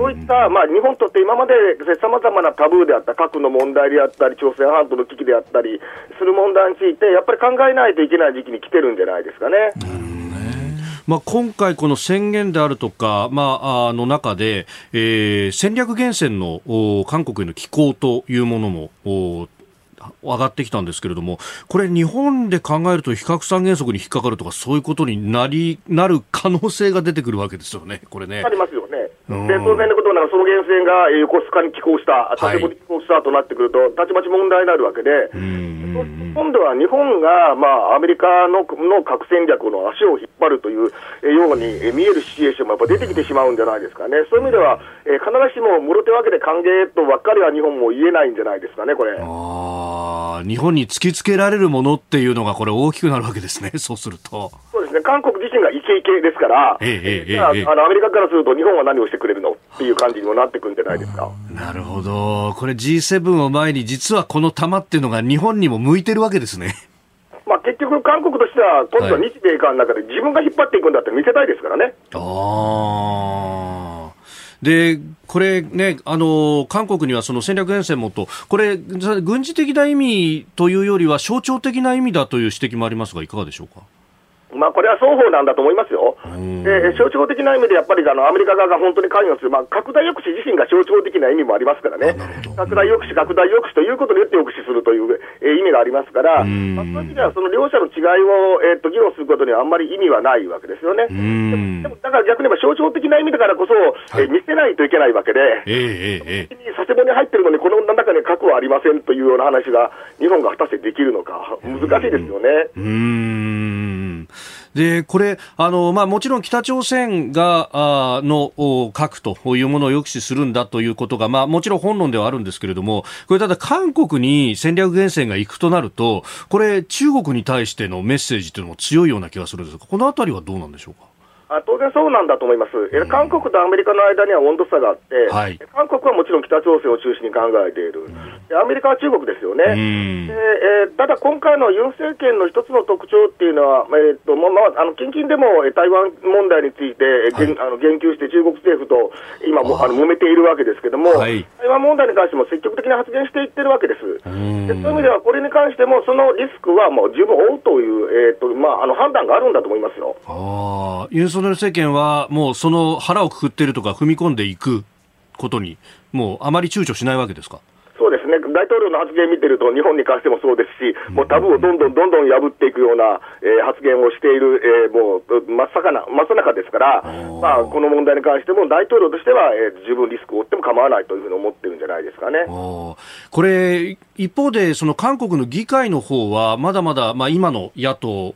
そういった、まあ、日本にとって今までさまざまなタブーであった核の問題であったり、朝鮮半島の危機であったりする問題について、やっぱり考えないといけない時期に来てるんじゃないですかね。まあ、今回、この宣言であるとか、まあ、あの中で、えー、戦略源泉の韓国への寄港というものも上がってきたんですけれども、これ、日本で考えると非核三原則に引っかかるとか、そういうことになりなる可能性が出てくるわけですよね、これね。ありますよね。で当然のことなら、その源泉が横須賀に寄港した、建物に寄港したとなってくると、たちまち問題になるわけで、今度は日本が、まあ、アメリカのの核戦略の足を引っ張るというように見えるシチュエーションもやっぱ出てきてしまうんじゃないですかね、そういう意味では、えー、必ずしももろ手わけで歓迎とばっかりは日本も言えないんじゃないですかね、これ。あ日本に突きつけられるものっていうのが、これ、大きくなるわけですね、そうすると。ですね、韓国自身がイケイケですから、ええええ、あのアメリカからすると、日本は何をしてくれるの？っていう感じにもなってくるんじゃないですか。なるほど、これ、G7 を前に、実はこの玉っていうのが日本にも向いてるわけですね。まあ、結局、韓国としては、今度は日米韓の中で自分が引っ張っていくんだって見せたいですからね。あで、これね、あの、韓国にはその戦略沿線もと、これ、軍事的な意味というよりは象徴的な意味だという指摘もありますが、いかがでしょうか？まあ、これは双方なんだと思いますよ、で象徴的な意味でやっぱりあのアメリカ側が本当に関与する、まあ、拡大抑止自身が象徴的な意味もありますからね、拡大抑止、拡大抑止ということによって抑止するという、えー、意味がありますから、まあ、そういう意味ではその両者の違いを、えー、と議論することにはあんまり意味はないわけですよね。でもだから逆に言えば象徴的な意味だからこそ、はい、えー、見せないといけないわけで、えーえー、佐世保に入ってるのに、この中に核はありませんというような話が、日本が果たしてできるのか、難しいですよね。うんで、これ、あの、まあ、もちろん北朝鮮が、あの、核というものを抑止するんだということが、まあ、もちろん本論ではあるんですけれども、これただ韓国に戦略源泉が行くとなると、これ中国に対してのメッセージというのも強いような気がするんですが、この辺りはどうなんでしょうか？あ当然そうなんだと思います、うん、韓国とアメリカの間には温度差があって、はい、韓国はもちろん北朝鮮を中心に考えている、うん、アメリカは中国ですよね、うん、でえー、ただ今回のユン政権の一つの特徴っていうのは、えーとままあ、あの近々でも台湾問題について、はい、あの言及して中国政府と今もあの揉めているわけですけれども、はい、台湾問題に関しても積極的に発言していってるわけです。でそういう意味では、これに関しても、そのリスクはもう十分負うという、えーとまあ、あの判断があるんだと思いますよ。あソナル政権は、もうその腹をくくっているとか、踏み込んでいくことに、もうあまり躊躇しないわけですか？ね、ね、大統領の発言見てると、日本に関してもそうですし、もうタブーをどんどんどんどん破っていくような、えー、発言をしている、えー、もう真っ盛な、真っ中ですから、まあ、この問題に関しても、大統領としては、えー、十分リスクを負っても構わないというふうに思ってるんじゃないですかね。これ、一方で、その韓国の議会の方は、まだまだ、まあ、今の野党、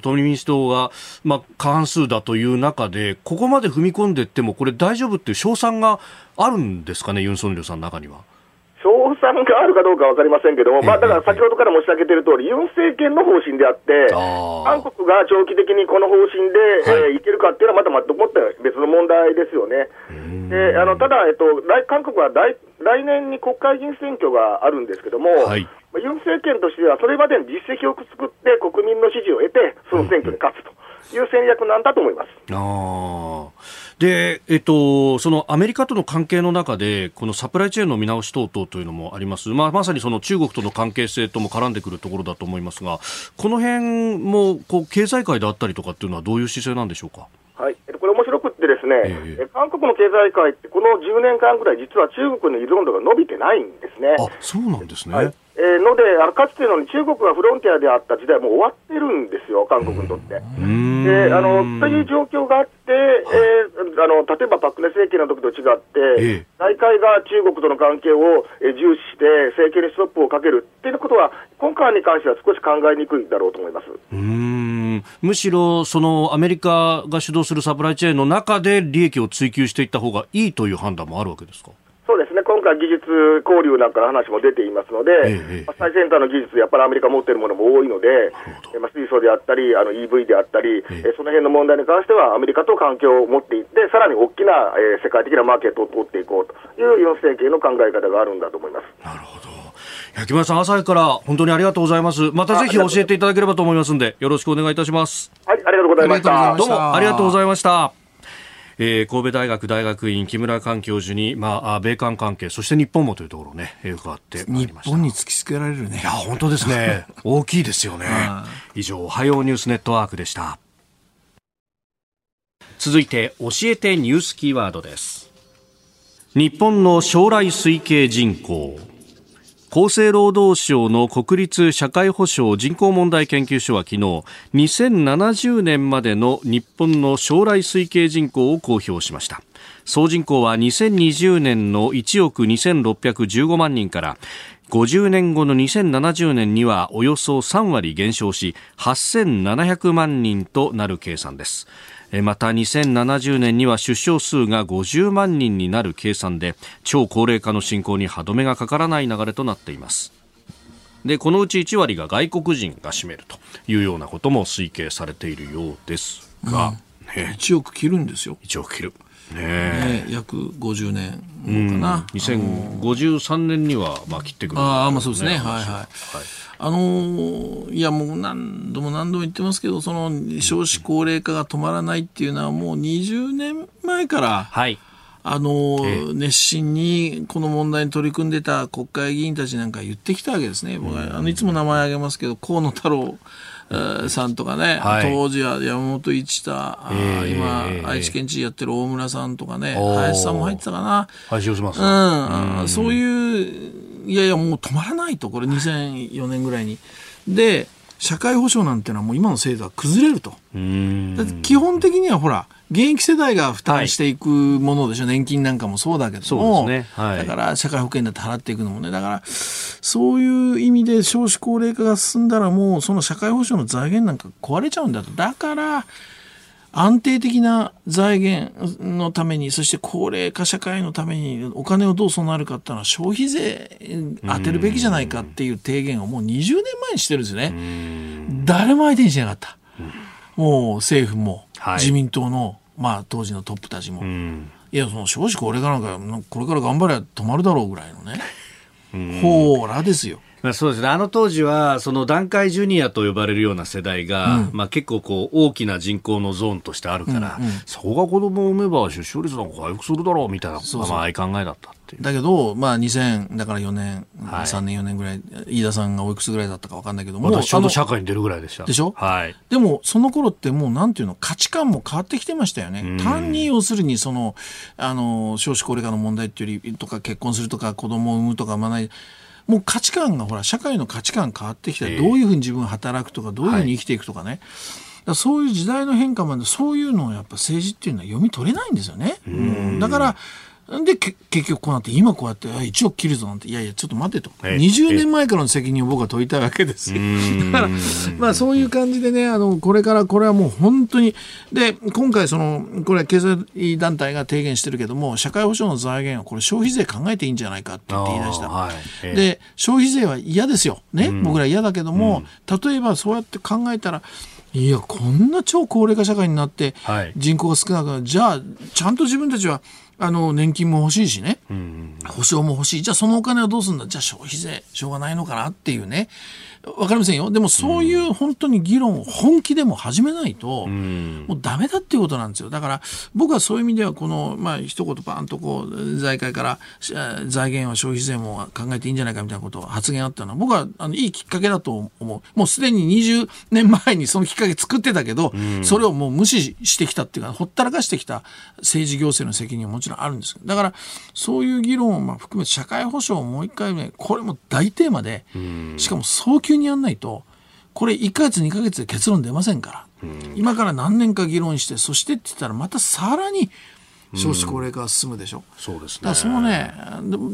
党民主党が、まあ、過半数だという中で、ここまで踏み込んでいっても、これ大丈夫っていう賞賛があるんですかね、ユン・ソンリョさんの中には。賞賛があるかどうか分かりませんけども、まあ、だから先ほどから申し上げている通り、ユン政権の方針であって、韓国が長期的にこの方針で、はい、えー、いけるかっていうのは、また全く別の問題ですよね。であのただ、えっと、韓国は来来年に国会議員選挙があるんですけども、はい、ユン政権としては、それまでに実績を作って、国民の支持を得て、その選挙に勝つと。いう戦略なんだと思います。あで、えっと、そのアメリカとの関係の中で、このサプライチェーンの見直し等々というのもあります。まあ、まさにその中国との関係性とも絡んでくるところだと思いますが、この辺も、こう、経済界であったりとかっていうのはどういう姿勢なんでしょうか？はい、これ面白くってですね、えー、韓国の経済界って、この10年間ぐらい、実は中国の依存度が伸びてないんですね。あそうなんですね。はいえー、ので、あのかつての中国がフロンティアであった時代も終わってるんですよ、韓国にとって。であのという状況があって、えー、あの例えばパク・ネ政権の時と違って、大会が中国との関係を、え重視して、政権にストップをかけるっていうことは、今回に関しては少し考えにくいだろうと思います。うん。むしろ、そのアメリカが主導するサプライチェーンの中で利益を追求していった方がいいという判断もあるわけですか？そうですね、今回、技術交流なんかの話も出ていますので、ええ、最先端の技術、やっぱりアメリカ持っているものも多いので、まあ、水素であったり、あの EV であったり、え、その辺の問題に関しては、アメリカと関係を持っていって、さらに大きな、えー、世界的なマーケットを取っていこうというユン政権の考え方があるんだと思います。なるほど木村さん、朝から本当にありがとうございます。またぜひ教えていただければと思いますので、よろしくお願いいたします。はい、ありがとうございました。どうもありがとうございました。えー、神戸大学大学院木村寛教授に、まあ、米韓関係そして日本もというところをね伺って日本に突きつけられるね。いや本当ですね。大きいですよね。以上おはようニュースネットワークでした。続いて教えてニュースキーワードです。日本の将来推計人口厚生労働省の国立社会保障人口問題研究所は昨日2070年までの日本の将来推計人口を公表しました。総人口は2020年の1億2615万人から50年後の2070年にはおよそ3割減少し8700万人となる計算です。また2070年には出生数が50万人になる計算で超高齢化の進行に歯止めがかからない流れとなっています。でこのうち1割が外国人が占めるというようなことも推計されているようですが、うん。ね、1億切るんですよ。1億切るねね約50年かな、うん、2053年にはまあ切ってくる、ね、ああまあそうですね。はいはい、はい。あのいやもう何度も何度も言ってますけどその少子高齢化が止まらないっていうのはもう20年前から、はい、あの、え熱心にこの問題に取り組んでた国会議員たちなんか言ってきたわけですね。僕はあのいつも名前挙げますけど河野太郎さんとかね、はい、当時は山本一太、えー、今、愛知県知事やってる大村さんとかね、林さんも入ってたかな。林うん、うん、そういういやいや、もう止まらないと、これ2004年ぐらいに。で、社会保障なんていうのはもう今の制度は崩れると。基本的にはほら、現役世代が負担していくものでしょ、はい、年金なんかもそうだけども、ね。はい、だから社会保険だって払っていくのもね、だからそういう意味で少子高齢化が進んだらもうその社会保障の財源なんか壊れちゃうんだと。だから、安定的な財源のために、そして高齢化社会のためにお金をどう備えるかっていうのは消費税当てるべきじゃないかっていう提言をもう20年前にしてるんですよね。誰も相手にしなかった。もう政府も自民党の、まあ当時のトップたちも。いや、その少子高齢化なんか、これから頑張れば止まるだろうぐらいのね。ほーらですよ。まあ、そうですね。あの当時は、その段階ジュニアと呼ばれるような世代が、うん、まあ結構こう、大きな人口のゾーンとしてあるから、うんうん、そこが子供を産めば出生率なんか回復するだろうみたいな、そうそうまあ、考えだったっていう。だけど、まあ2000、だから4年、はい、3年4年ぐらい、飯田さんがおいくつぐらいだったか分かんないけども。私ちょうど社会に出るぐらいでした。でしょ？はい。でも、その頃ってもうなんていうの、価値観も変わってきてましたよね。単に要するに、その、あの、少子高齢化の問題っていうより、とか結婚するとか子供を産むとか産まない、もう価値観がほら社会の価値観変わってきたらどういうふうに自分働くとかどういうふうに生きていくとかね、はい、そういう時代の変化までそういうのをやっぱ政治っていうのは読み取れないんですよね。だからで結局こうなって今こうやって1億切るぞなんて。いやいやちょっと待てと。20年前からの責任を僕は問いたいわけです。よだからまあそういう感じでねあのこれからこれはもう本当にで今回そのこれ経済団体が提言してるけども社会保障の財源はこれ消費税考えていいんじゃないかって言って言い出した、はい、で消費税は嫌ですよ。ね。僕ら嫌だけども例えばそうやって考えたらいやこんな超高齢化社会になって人口が少なくなる、じゃあちゃんと自分たちはあの年金も欲しいしね、保証も欲しい。じゃあそのお金はどうするんだ？じゃあ消費税しょうがないのかな？っていうねわかりませんよ。でもそういう本当に議論を本気でも始めないと、もうダメだっていうことなんですよ。だから僕はそういう意味ではこのまあ一言パンとこう財界から財源は消費税も考えていいんじゃないかみたいなことを発言あったのは僕はあのいいきっかけだと思う。もうすでに20年前にそのきっかけ作ってたけど、それをもう無視してきたっていうかほったらかしてきた政治行政の責任はもちろんあるんです。だからそういう議論をまあ含めて社会保障をもう一回ねこれも大テーマでしかも早急にやんないとこれ1か月2か月で結論出ませんから、今から何年か議論してそしてって言ったらまたさらに少子高齢化が進むでしょ、うそうですね。だからそのね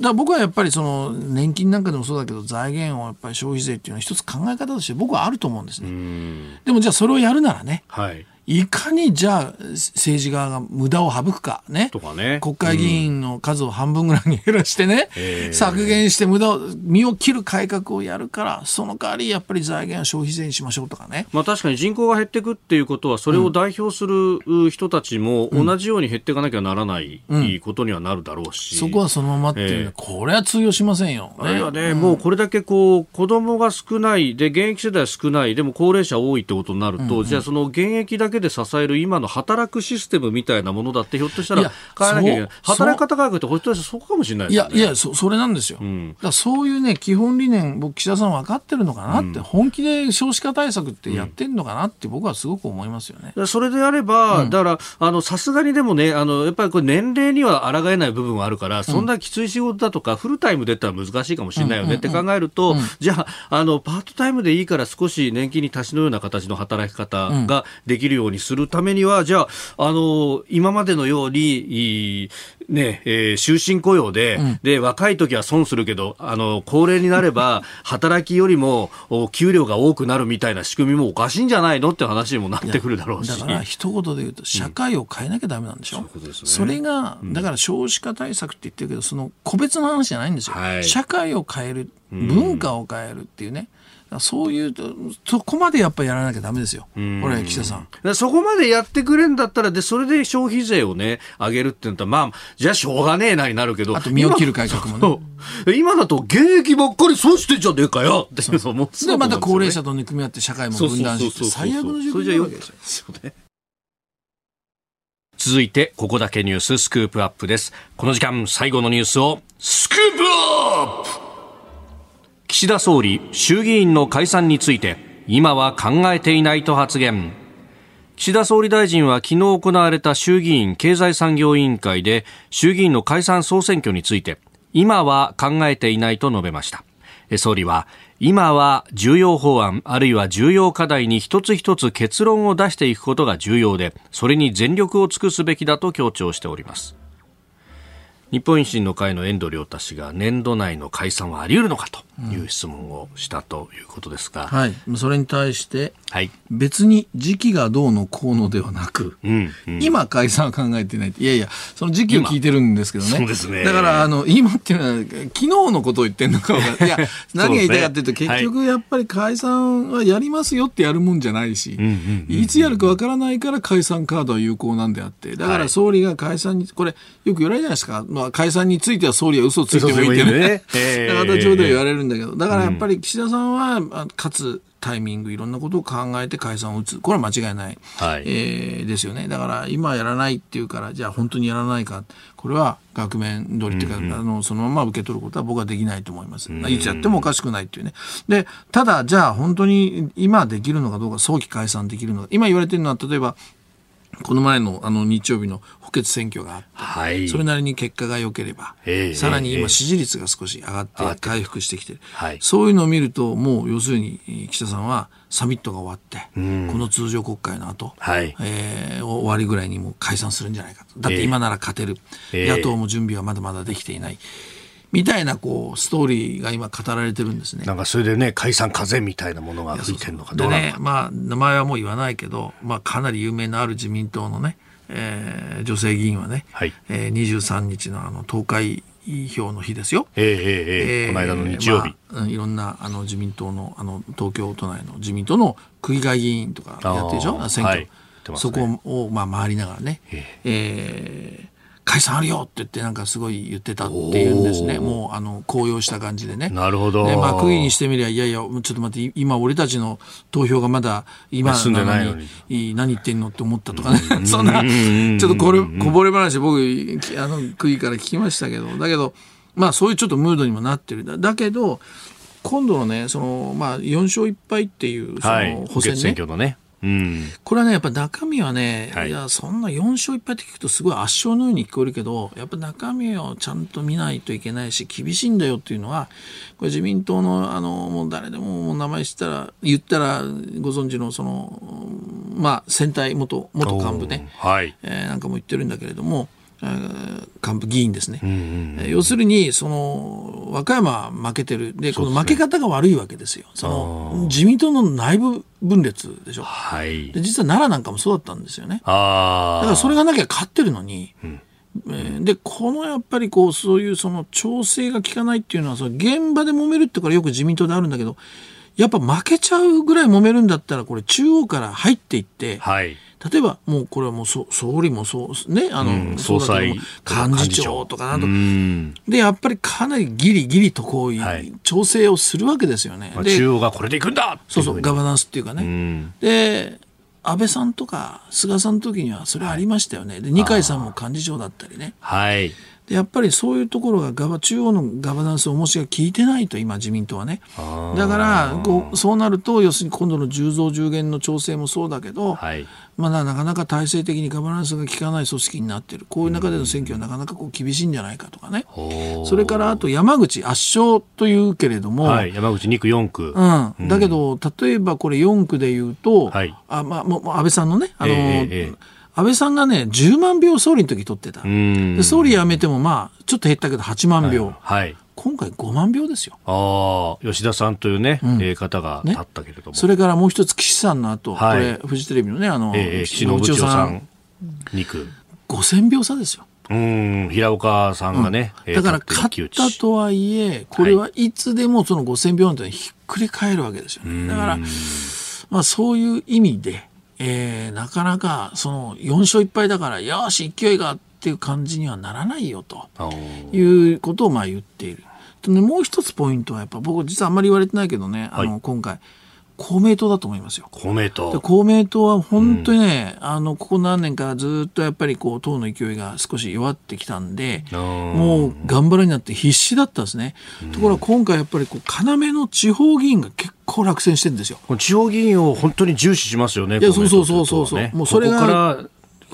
だ僕はやっぱりその年金なんかでもそうだけど財源をやっぱり消費税っていうのは一つ考え方として僕はあると思うんですね。でもじゃあそれをやるならね、はいいかにじゃあ政治側が無駄を省くかね。とかね。国会議員の数を半分ぐらいに減らしてね、うん、削減して無駄を身を切る改革をやるからその代わりやっぱり財源は消費税にしましょうとかね、まあ、確かに人口が減っていくっていうことはそれを代表する人たちも同じように減っていかなきゃならないことにはなるだろうし、うん、そこはそのままっていう、ね、これは通用しませんよ、ね、あるいはね、もうこれだけこう子供が少ないで現役世代少ないでも高齢者多いってことになると、じゃあその現役だけで支える今の働くシステムみたいなものだってひょっとしたら変えなきゃいけない。働き方改革ってひょっとしたらそこかもしれない、ね、いやいやそそれなんですよ、うん、だそういうね基本理念僕岸田さん分かってるのかなって、うん、本気で少子化対策ってやってるのかなって僕はすごく思いますよね、うん、それであれば、だからあのさすがにでもねあのやっぱりこれ年齢には抗えない部分はあるからそんなきつい仕事だとか、フルタイムでったら難しいかもしれないよねって考えると、じゃああのパートタイムでいいから少し年金に足しのような形の働き方ができるようにするためには、じゃああの、今までのように、ね、えー、終身雇用で、うん、で、若い時は損するけど、あの、高齢になれば、働きよりも、給料が多くなるみたいな仕組みもおかしいんじゃないのって話にもなってくるだろうし。だから、一言で言うと、社会を変えなきゃだめなんでしょ、うん、そ、ね、れが、だから少子化対策って言ってるけど、その個別の話じゃないんですよ。はい、社会を変える、文化を変えるっていうね。そういう、そこまでやっぱりやらなきゃだめですよ。これ、岸田さん。そこまでやってくれんだったら、で、それで消費税をね、上げるって言ったら、まあ、じゃあしょうがねえなになるけど。あと、身を切る改革もね。今だと、現役ばっかり損してんじゃねえかよってそう思で、また高齢者と憎み合って社会も分断して、最悪の状況なわけですよね。続いて、ここだけニューススクープアップです。この時間、最後のニュースを、スクープアップ岸田総理衆議院の解散について今は考えていないと発言。岸田総理大臣は昨日行われた衆議院経済産業委員会で衆議院の解散総選挙について今は考えていないと述べました。総理は今は重要法案あるいは重要課題に一つ一つ結論を出していくことが重要でそれに全力を尽くすべきだと強調しております。日本維新の会の遠藤亮太氏が年度内の解散はあり得るのかと。いう質問をしたということですが、うん、はい、それに対して、はい、別に時期がどうのこうのではなく、うんうん、今解散は考えていないいやいやその時期を聞いてるんですけどね。そうですね。だからあの今っていうのは昨日のことを言ってるのかい。や何が言いたいかというと、結局やっぱり解散はやりますよってやるもんじゃないし、いつやるかわからないから解散カードは有効なんであってだから総理が解散にこれよく言われるじゃないですか、まあ、解散については総理は嘘ついてもいいってね、形 で言われるんだけど、だからやっぱり岸田さんは、勝つタイミング、いろんなことを考えて解散を打つ。これは間違いない。はい、えー、ですよね。だから今やらないっていうから、じゃあ本当にやらないか。これは額面通りっていうか、うんうん、あの、そのまま受け取ることは僕はできないと思います。うんうん、いつやってもおかしくないっていうね。で、ただ、じゃあ本当に今できるのかどうか、早期解散できるのか。今言われてるのは、例えば、この前のあの日曜日の補欠選挙があって、はい、それなりに結果が良ければ、えー、さらに今支持率が少し上がって回復してきてる、はい、そういうのを見るともう要するに岸田さんはサミットが終わって、この通常国会の後、はい、えー、終わりぐらいにもう解散するんじゃないかと。だって今なら勝てる、えー、野党も準備はまだまだできていない。みたいなこうストーリーが今語られてるんですね。なんかそれでね解散風みたいなものが吹いてるのかでねまあ名前はもう言わないけど、まあ、かなり有名なある自民党のねえー、女性議員はね、はい。えー、23日のあの投開票の日ですよ。えー、えー、えー、この間の日曜日。まあ、いろんなあの自民党のあの東京都内の自民党の区議会議員とかやってるでしょ？選挙、はい。ね、そこを、まあ、回りながらね、えー、えー解散あるよって言ってなんかすごい言ってたっていうんですね。もうあの高揚した感じでね。なるほど。でまあ区議にしてみりゃいやいやちょっと待って今俺たちの投票がまだ今なのに何言ってんのって思ったとかね。そんなちょっとこれこぼれ話僕あの区議から聞きましたけどだけどまあそういうちょっとムードにもなってる。だけど今度のねそのまあ4勝1敗っていうその補選ね。選挙のね。うん、これはね、やっぱ中身はね、はい、いや、そんな4勝1敗って聞くとすごい圧勝のように聞こえるけど、やっぱ中身をちゃんと見ないといけないし、厳しいんだよっていうのは、これ自民党の、あの、もう誰でも名前知ったら、言ったらご存知の、その、まあ、選対元、元幹部ね、はい、えー、なんかも言ってるんだけれども、幹部議員ですね、うんうんうん、要するにその和歌山負けてる。でこの負け方が悪いわけですよ。その自民党の内部分裂でしょ、はい、で実は奈良なんかもそうだったんですよね。だからそれがなきゃ勝ってるのに、うん。でこのやっぱりこうそういうその調整が効かないっていうのはその現場で揉めるってからよく自民党であるんだけどやっぱ負けちゃうぐらい揉めるんだったらこれ中央から入っていって、はい例えばもうこれはもう総理もそうねあの、うん、総裁幹事長とかなんと、うん、でやっぱりかなりギリギリとこういう、はい、調整をするわけですよね。で中央がこれでいくんだそうそうガバナンスっていうかね。うん、で安倍さんとか菅さんの時にはそれありましたよね。で二階さんも幹事長だったりね。はいでやっぱりそういうところがガバ中央のガバナンス重しが効いてないと今自民党はね。だからこうそうなると要するに今度の10増10減の調整もそうだけど、はい、まあ、なかなか体制的にガバナンスが効かない組織になっている。こういう中での選挙はなかなかこう厳しいんじゃないかとかね。それからあと山口圧勝というけれども、はい、山口2区4区、うん、だけど例えばこれ4区でいうと、はい、あまあ、もう安倍さんのねあの、えーえー安倍さんがね、10万票総理の時取ってた。で総理辞めても、まあ、ちょっと減ったけど8万票。はい。はい、今回5万票ですよ。ああ、吉田さんというね、うん、方が立ったけれども、ね、それからもう一つ、岸さんの後、はい、これ、フジテレビのね、あの、えー、岸信千代さん、2区。5000票差ですよ。うん、平岡さんがね、うん、だから勝ったとはいえ、これはいつでもその5000票なんてひっくり返るわけですよね。だから、まあそういう意味で、えー、なかなかその4勝1敗だからよし勢いがっていう感じにはならないよと。いうことをまあ言っている。もう一つポイントはやっぱ僕実はあんまり言われてないけどね、あの今回公明党だと思いますよ。公明党。公明党は本当にね、うん、あの、ここ何年かずっとやっぱりこう、党の勢いが少し弱ってきたんで、もう頑張るになって必死だったんですね。うん、ところが今回やっぱりこう、要の地方議員が結構落選してるんですよ。地方議員を本当に重視しますよね。いや、そうそうそうそうそう。もうそれが、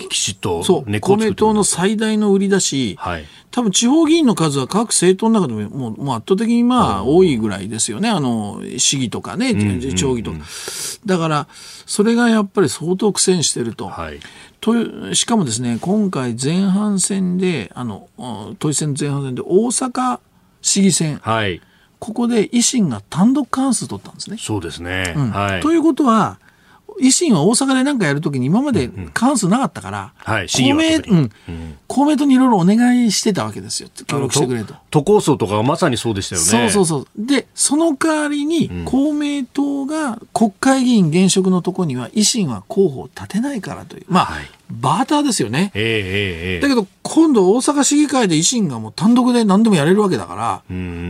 きちっとそう、公明党の最大の売りだし、はい、多分地方議員の数は各政党の中でももうもう圧倒的にまあ多いぐらいですよね、あの市議とかね、町議とか。だから、それがやっぱり相当苦戦してると。はい、としかもですね、今回前半戦で、あの都議選前半戦で大阪市議選。はいここで維新が単独過半数取ったんですね。そうですね。うん、はい、ということは、維新は大阪で何かやるときに今まで過半数なかったから、はい、公明、うん、公明党にいろいろお願いしてたわけですよ。協力してくれと。都構想とかまさにそうでしたよね。そうそうそう。で、その代わりに、公明党が国会議員現職のところには維新は候補を立てないからという。まあ、はい、バーターですよね。えー、えー、だけど、今度大阪市議会で維新がもう単独で何でもやれるわけだから、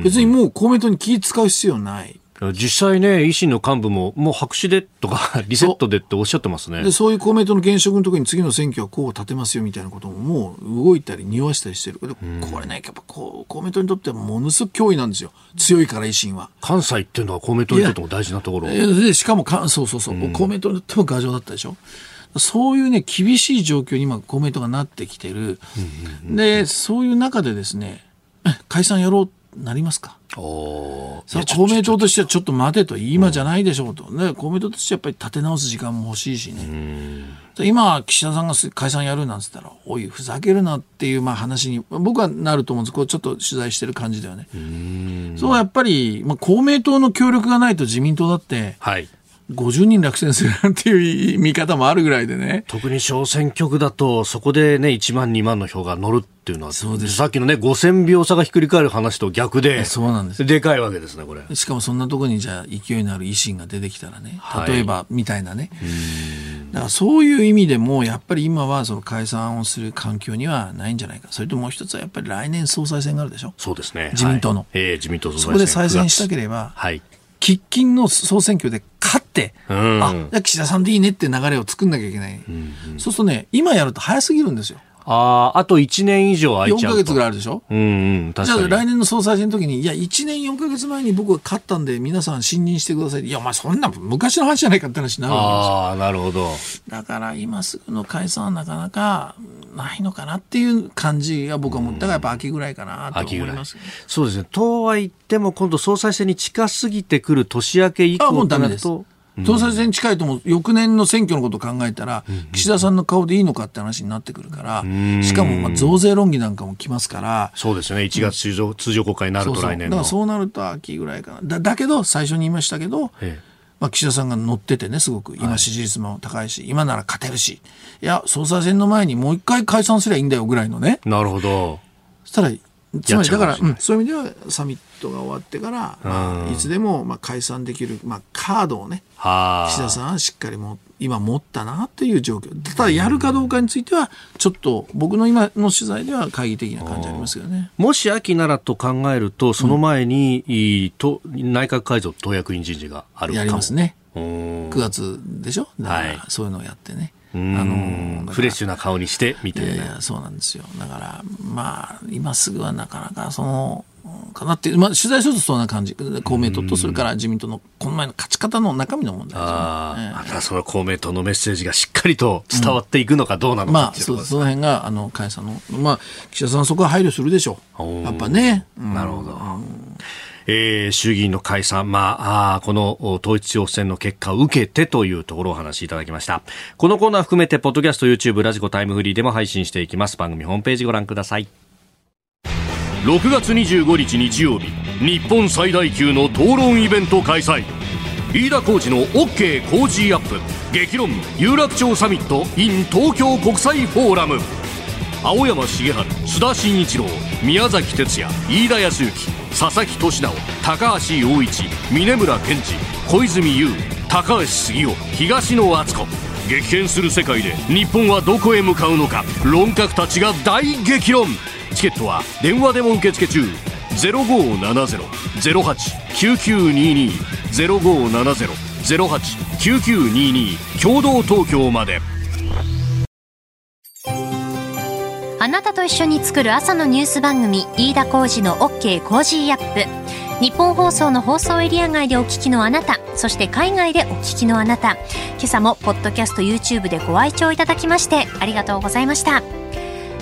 別にもう公明党に気使う必要ない。実際ね、維新の幹部も、もう白紙でとか、リセットでっておっしゃってますね。で、そういう公明党の現職の時に次の選挙はこう立てますよみたいなことも、もう動いたり、匂わしたりしてる。これね、やっぱこう、公明党にとってはものすごく脅威なんですよ。強いから維新は。関西っていうのは公明党にとっても大事なところ。で、しかもか、そうそうそう、うん、公明党にとっても牙城だったでしょ。そういうね、厳しい状況に今、公明党がなってきてる。で、そういう中でですね、解散やろうなりますか？お公明党としてはちょっと待てと、今じゃないでしょうと、ね、公明党としてはやっぱり立て直す時間も欲しいしね、今、岸田さんが解散やるなんつったら、おい、ふざけるなっていうまあ話に、僕はなると思うんです、こうちょっと取材してる感じではね。そうやっぱり、まあ、公明党の協力がないと自民党だって、はい50人落選するなんていう見方もあるぐらいでね。特に小選挙区だと、そこでね、1万、2万の票が乗るっていうのは、そうですさっきのね、5000票差がひっくり返る話と逆で、そうなんです。でかいわけですね、これ。しかもそんなところにじゃあ勢いのある維新が出てきたらね、例えば、はい、みたいなね。だからそういう意味でも、やっぱり今はその解散をする環境にはないんじゃないか。それともう一つはやっぱり来年総裁選があるでしょ。そうですね。自民党の。はい、ええー、自民党総裁選。そこで再選したければ、はい。喫緊の総選挙で勝って、うん、あ、岸田さんでいいねって流れを作んなきゃいけない。うんうん、そうするとね、今やると早すぎるんですよ。ああ、あと1年以上空いちゃう4ヶ月ぐらいあるでしょ？うんうん、確かに。じゃあ来年の総裁選の時に、いや、1年4ヶ月前に僕が勝ったんで、皆さん信任してください。いや、お前そんな昔の話じゃないかって話になるわけですよ。ああ、なるほど。だから今すぐの解散はなかなかないのかなっていう感じが僕は思ったが、やっぱ秋ぐらいかなと思います、ね、そうですね。とは言っても、今度総裁選に近すぎてくる年明け以降となると、総裁選近いとも翌年の選挙のことを考えたら、岸田さんの顔でいいのかって話になってくるから、しかもまあ増税論議なんかも来ますから、そうですね、1月通常,、通常国会になると来年の。だからそうなると秋ぐらいかな。だだけど、最初に言いましたけど、まあ、岸田さんが乗っててね、すごく、今支持率も高いし、今なら勝てるし、いや、総裁選の前にもう一回解散すりゃいいんだよぐらいのね。なるほど。そしたら、つまりだから、うん、そういう意味ではサミットが終わってから、まあ、いつでもまあ解散できる、まあ、カードをね、岸田さんはしっかりも今持ったなという状況。ただやるかどうかについては、ちょっと僕の今の取材では懐疑的な感じありますよね。もし秋ならと考えると、その前に、うん、と内閣改造党役員人事があるやりますね。9月でしょ？だから、そういうのをやってね。あのフレッシュな顔にしてみたいな、そうなんですよだからまあ今すぐはなかなかそのかなってまあ、取材するとそんな感じ。公明党とそれから自民党のこの前の勝ち方の中身の問題ですね、ああその公明党のメッセージがしっかりと伝わっていくのかどうなのか、うん、まあ、そその辺があのさんの、まあ、岸田さんそこは配慮するでしょう。やっぱね、うん、なるほど、うんえー、衆議院の解散、まあ、あこの統一地方選の結果を受けてというところをお話しいただきました。このコーナー含めて、ポッドキャスト、YouTube、ラジコタイムフリーでも配信していきます。番組ホームページご覧ください。6月25日日曜日、日本最大級の討論イベント開催。飯田浩二の OK 工事アップ。激論有楽町サミット in 東京国際フォーラム。青山茂春須田慎一郎宮崎哲也飯田康之佐々木俊直高橋陽一峯村健二小泉悠高橋杉雄東野篤子。激変する世界で日本はどこへ向かうのか。論客たちが大激論。チケットは電話でも受付中。0570-08-9922 0570-08-9922キョードー東京まで。あなたと一緒に作る朝のニュース番組飯田浩二の OK コージーアップ。ニッポン放送の放送エリア外でお聞きのあなたそして海外でお聞きのあなた。今朝もポッドキャスト YouTube でご愛聴いただきましてありがとうございました。